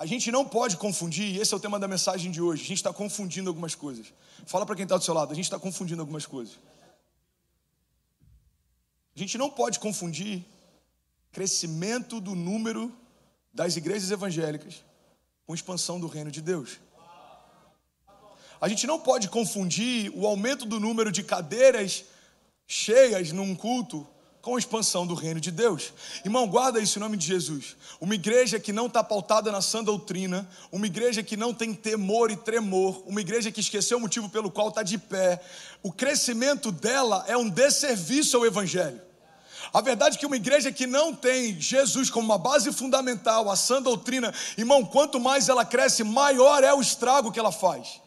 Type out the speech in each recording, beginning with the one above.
A gente não pode confundir, esse é o tema da mensagem de hoje. A gente está confundindo algumas coisas. Fala para quem está do seu lado, a gente está confundindo algumas coisas. A gente não pode confundir crescimento do número das igrejas evangélicas com expansão do reino de Deus. A gente não pode confundir o aumento do número de cadeiras cheias num culto com a expansão do reino de Deus. Irmão, guarda isso em nome de Jesus. Uma igreja que não está pautada na sã doutrina, uma igreja que não tem temor e tremor, uma igreja que esqueceu o motivo pelo qual está de pé, o crescimento dela é um desserviço ao Evangelho. A verdade é que uma igreja que não tem Jesus como uma base fundamental, a sã doutrina, irmão, quanto mais ela cresce, maior é o estrago que ela faz.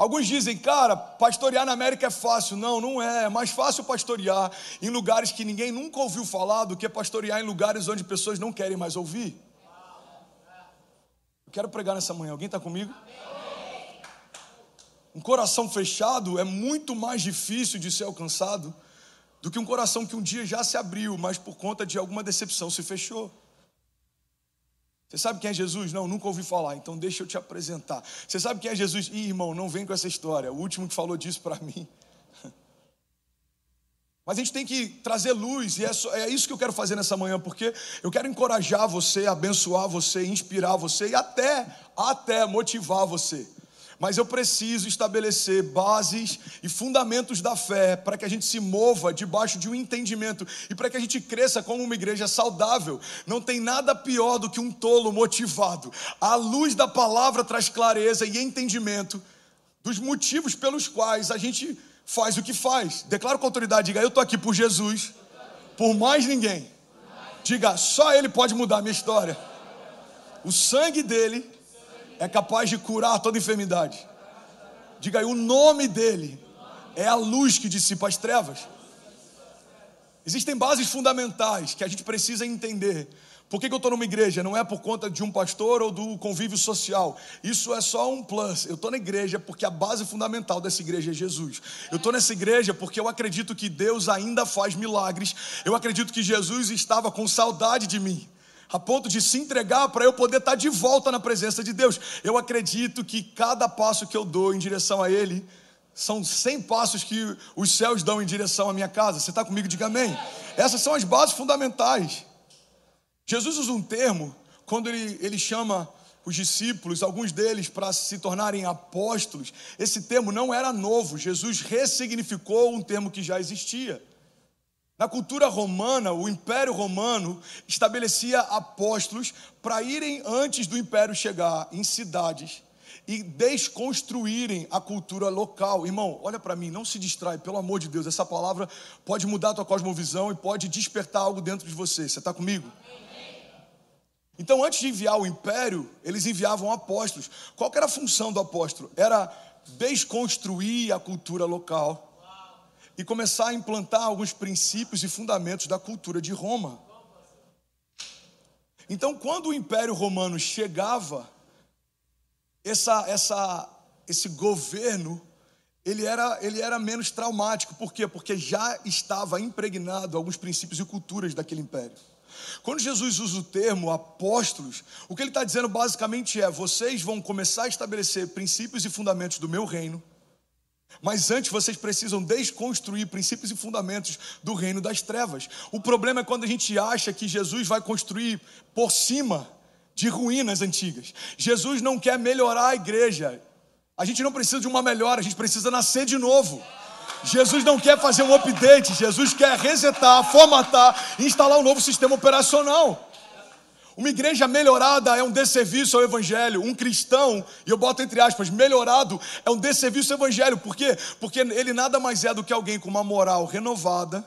Alguns dizem, cara, pastorear na América é fácil. Não, não é. É mais fácil pastorear em lugares que ninguém nunca ouviu falar do que pastorear em lugares onde pessoas não querem mais ouvir. Eu quero pregar nessa manhã. Alguém está comigo? Um coração fechado é muito mais difícil de ser alcançado do que um coração que um dia já se abriu, mas por conta de alguma decepção se fechou. Você sabe quem é Jesus? Não, nunca ouvi falar, então deixa eu te apresentar. Você sabe quem é Jesus? Ih, irmão, não vem com essa história. O último que falou disso para mim. Mas a gente tem que trazer luz, e é, é, isso que eu quero fazer nessa manhã, porque eu quero encorajar você, abençoar você, inspirar você e até, até motivar você mas eu preciso estabelecer bases e fundamentos da fé para que a gente se mova debaixo de um entendimento e para que a gente cresça como uma igreja saudável. Não tem nada pior do que um tolo motivado. A luz da palavra traz clareza e entendimento dos motivos pelos quais a gente faz o que faz. Declaro com autoridade, diga: Eu estou aqui por Jesus, por mais ninguém. Diga: Só Ele pode mudar a minha história. O sangue dele é capaz de curar toda enfermidade. Diga aí, o nome dele é a luz que dissipa as trevas. Existem bases fundamentais que a gente precisa entender. Por que, que eu estou numa igreja? Não é por conta de um pastor ou do convívio social. Isso é só um plus. Eu estou na igreja porque a base fundamental dessa igreja é Jesus. Eu estou nessa igreja porque eu acredito que Deus ainda faz milagres. Eu acredito que Jesus estava com saudade de mim a ponto de se entregar para eu poder estar de volta na presença de Deus. Eu acredito que cada passo que eu dou em direção a Ele são 100 passos que os céus dão em direção à minha casa. Você está comigo? Diga amém. Essas são as bases fundamentais. Jesus usa um termo quando ele, ele chama os discípulos, alguns deles, para se tornarem apóstolos. Esse termo não era novo, Jesus ressignificou um termo que já existia. Na cultura romana, o Império Romano estabelecia apóstolos para irem antes do império chegar em cidades e desconstruírem a cultura local. Irmão, olha para mim, não se distrai, pelo amor de Deus. Essa palavra pode mudar a tua cosmovisão e pode despertar algo dentro de você. Você está comigo? Então, antes de enviar o império, eles enviavam apóstolos. Qual era a função do apóstolo? Era desconstruir a cultura local e começar a implantar alguns princípios e fundamentos da cultura de Roma. Então, quando o Império Romano chegava, essa, essa, esse governo ele era, ele era menos traumático. Por quê? Porque já estava impregnado alguns princípios e culturas daquele império. Quando Jesus usa o termo apóstolos, o que ele está dizendo basicamente é: vocês vão começar a estabelecer princípios e fundamentos do meu reino, mas antes vocês precisam desconstruir princípios e fundamentos do reino das trevas. O problema é quando a gente acha que Jesus vai construir por cima de ruínas antigas. Jesus não quer melhorar a igreja. A gente não precisa de uma melhora, a gente precisa nascer de novo. Jesus não quer fazer um update, Jesus quer resetar, formatar, instalar um novo sistema operacional. Uma igreja melhorada é um desserviço ao Evangelho. Um cristão, e eu boto entre aspas, melhorado é um desserviço ao Evangelho. Por quê? Porque ele nada mais é do que alguém com uma moral renovada,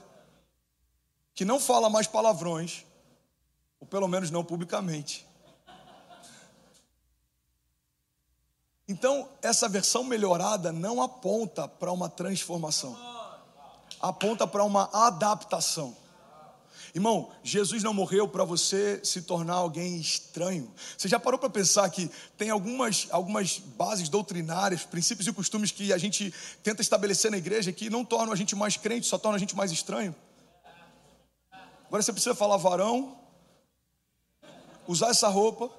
que não fala mais palavrões, ou pelo menos não publicamente. Então, essa versão melhorada não aponta para uma transformação, aponta para uma adaptação. Irmão, Jesus não morreu para você se tornar alguém estranho. Você já parou para pensar que tem algumas, algumas bases doutrinárias, princípios e costumes que a gente tenta estabelecer na igreja que não tornam a gente mais crente, só tornam a gente mais estranho? Agora você precisa falar varão, usar essa roupa,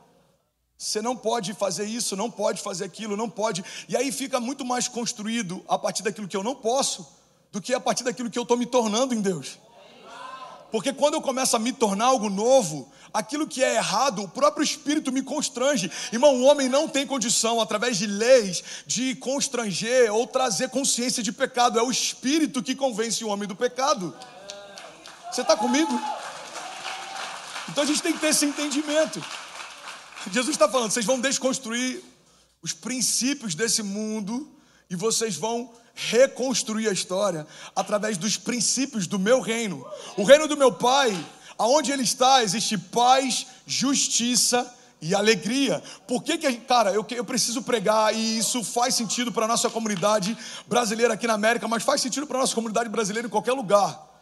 você não pode fazer isso, não pode fazer aquilo, não pode. E aí fica muito mais construído a partir daquilo que eu não posso do que a partir daquilo que eu estou me tornando em Deus. Porque quando eu começo a me tornar algo novo, aquilo que é errado, o próprio Espírito me constrange. Irmão, o homem não tem condição, através de leis, de constranger ou trazer consciência de pecado. É o Espírito que convence o homem do pecado. Você está comigo? Então a gente tem que ter esse entendimento. Jesus está falando, vocês vão desconstruir os princípios desse mundo e vocês vão reconstruir a história através dos princípios do meu reino. O reino do meu pai, aonde ele está, existe paz, justiça e alegria. Por que, que cara, eu, eu preciso pregar e isso faz sentido para a nossa comunidade brasileira aqui na América, mas faz sentido para a nossa comunidade brasileira em qualquer lugar.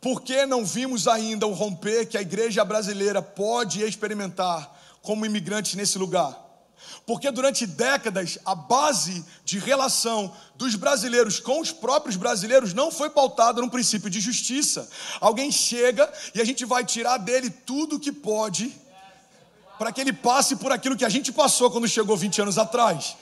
Por que não vimos ainda o romper que a igreja brasileira pode experimentar como imigrantes nesse lugar? Porque durante décadas a base de relação dos brasileiros com os próprios brasileiros não foi pautada num princípio de justiça. Alguém chega e a gente vai tirar dele tudo que pode para que ele passe por aquilo que a gente passou quando chegou 20 anos atrás.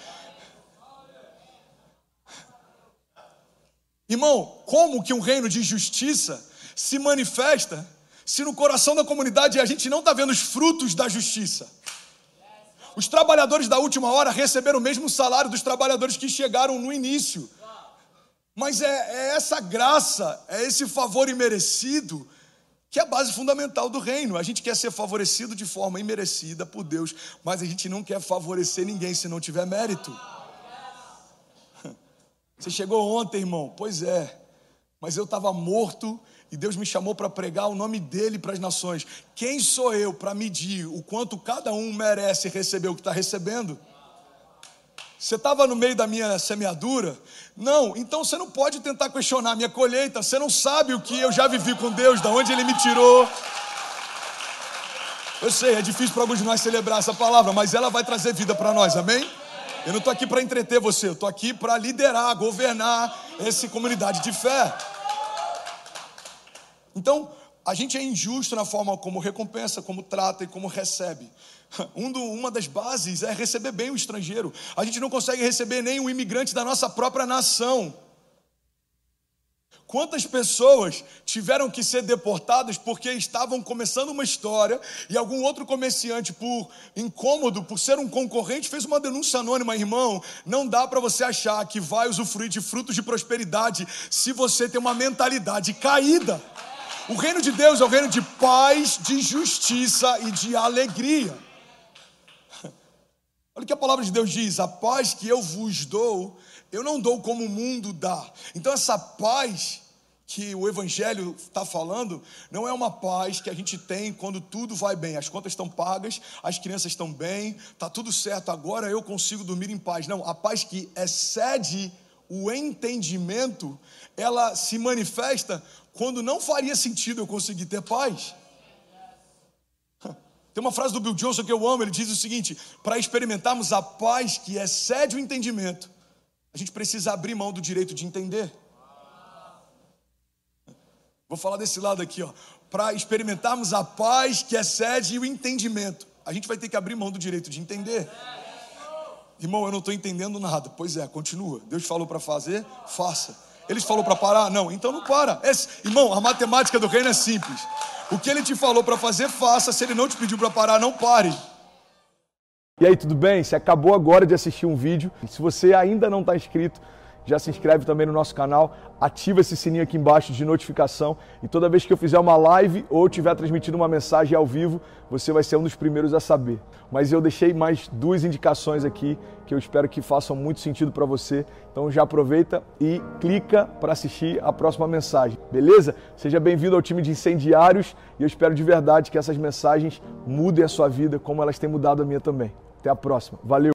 Irmão, como que um reino de justiça se manifesta se no coração da comunidade a gente não está vendo os frutos da justiça? Os trabalhadores da última hora receberam o mesmo salário dos trabalhadores que chegaram no início. Mas é, é essa graça, é esse favor imerecido que é a base fundamental do reino. A gente quer ser favorecido de forma imerecida por Deus, mas a gente não quer favorecer ninguém se não tiver mérito. Você chegou ontem, irmão? Pois é, mas eu estava morto e Deus me chamou para pregar o nome dele para as nações. Quem sou eu para medir o quanto cada um merece receber o que está recebendo? Você estava no meio da minha semeadura? Não, então você não pode tentar questionar a minha colheita. Você não sabe o que eu já vivi com Deus, da onde Ele me tirou. Eu sei, é difícil para alguns de nós celebrar essa palavra, mas ela vai trazer vida para nós, amém? Eu não estou aqui para entreter você, eu estou aqui para liderar, governar essa comunidade de fé. Então, a gente é injusto na forma como recompensa, como trata e como recebe. Um do, uma das bases é receber bem o estrangeiro. A gente não consegue receber nem um imigrante da nossa própria nação. Quantas pessoas tiveram que ser deportadas porque estavam começando uma história e algum outro comerciante, por incômodo, por ser um concorrente, fez uma denúncia anônima, irmão? Não dá para você achar que vai usufruir de frutos de prosperidade se você tem uma mentalidade caída. O reino de Deus é o reino de paz, de justiça e de alegria. Olha o que a palavra de Deus diz: a paz que eu vos dou, eu não dou como o mundo dá. Então, essa paz que o Evangelho está falando, não é uma paz que a gente tem quando tudo vai bem, as contas estão pagas, as crianças estão bem, está tudo certo, agora eu consigo dormir em paz. Não, a paz que excede o entendimento, ela se manifesta quando não faria sentido eu conseguir ter paz. Tem uma frase do Bill Johnson que eu amo, ele diz o seguinte: para experimentarmos a paz que excede o entendimento, a gente precisa abrir mão do direito de entender. Vou falar desse lado aqui, ó. Para experimentarmos a paz que excede o entendimento, a gente vai ter que abrir mão do direito de entender. Irmão, eu não estou entendendo nada. Pois é, continua. Deus falou para fazer, faça. Ele falou para parar? Não, então não para. Irmão, a matemática do reino é simples. O que ele te falou para fazer, faça. Se ele não te pediu para parar, não pare. E aí, tudo bem? Você acabou agora de assistir um vídeo. Se você ainda não está inscrito, já se inscreve também no nosso canal, ativa esse sininho aqui embaixo de notificação e toda vez que eu fizer uma live ou estiver transmitindo uma mensagem ao vivo, você vai ser um dos primeiros a saber. Mas eu deixei mais duas indicações aqui que eu espero que façam muito sentido para você. Então já aproveita e clica para assistir a próxima mensagem, beleza? Seja bem-vindo ao time de incendiários e eu espero de verdade que essas mensagens mudem a sua vida como elas têm mudado a minha também. Até a próxima. Valeu!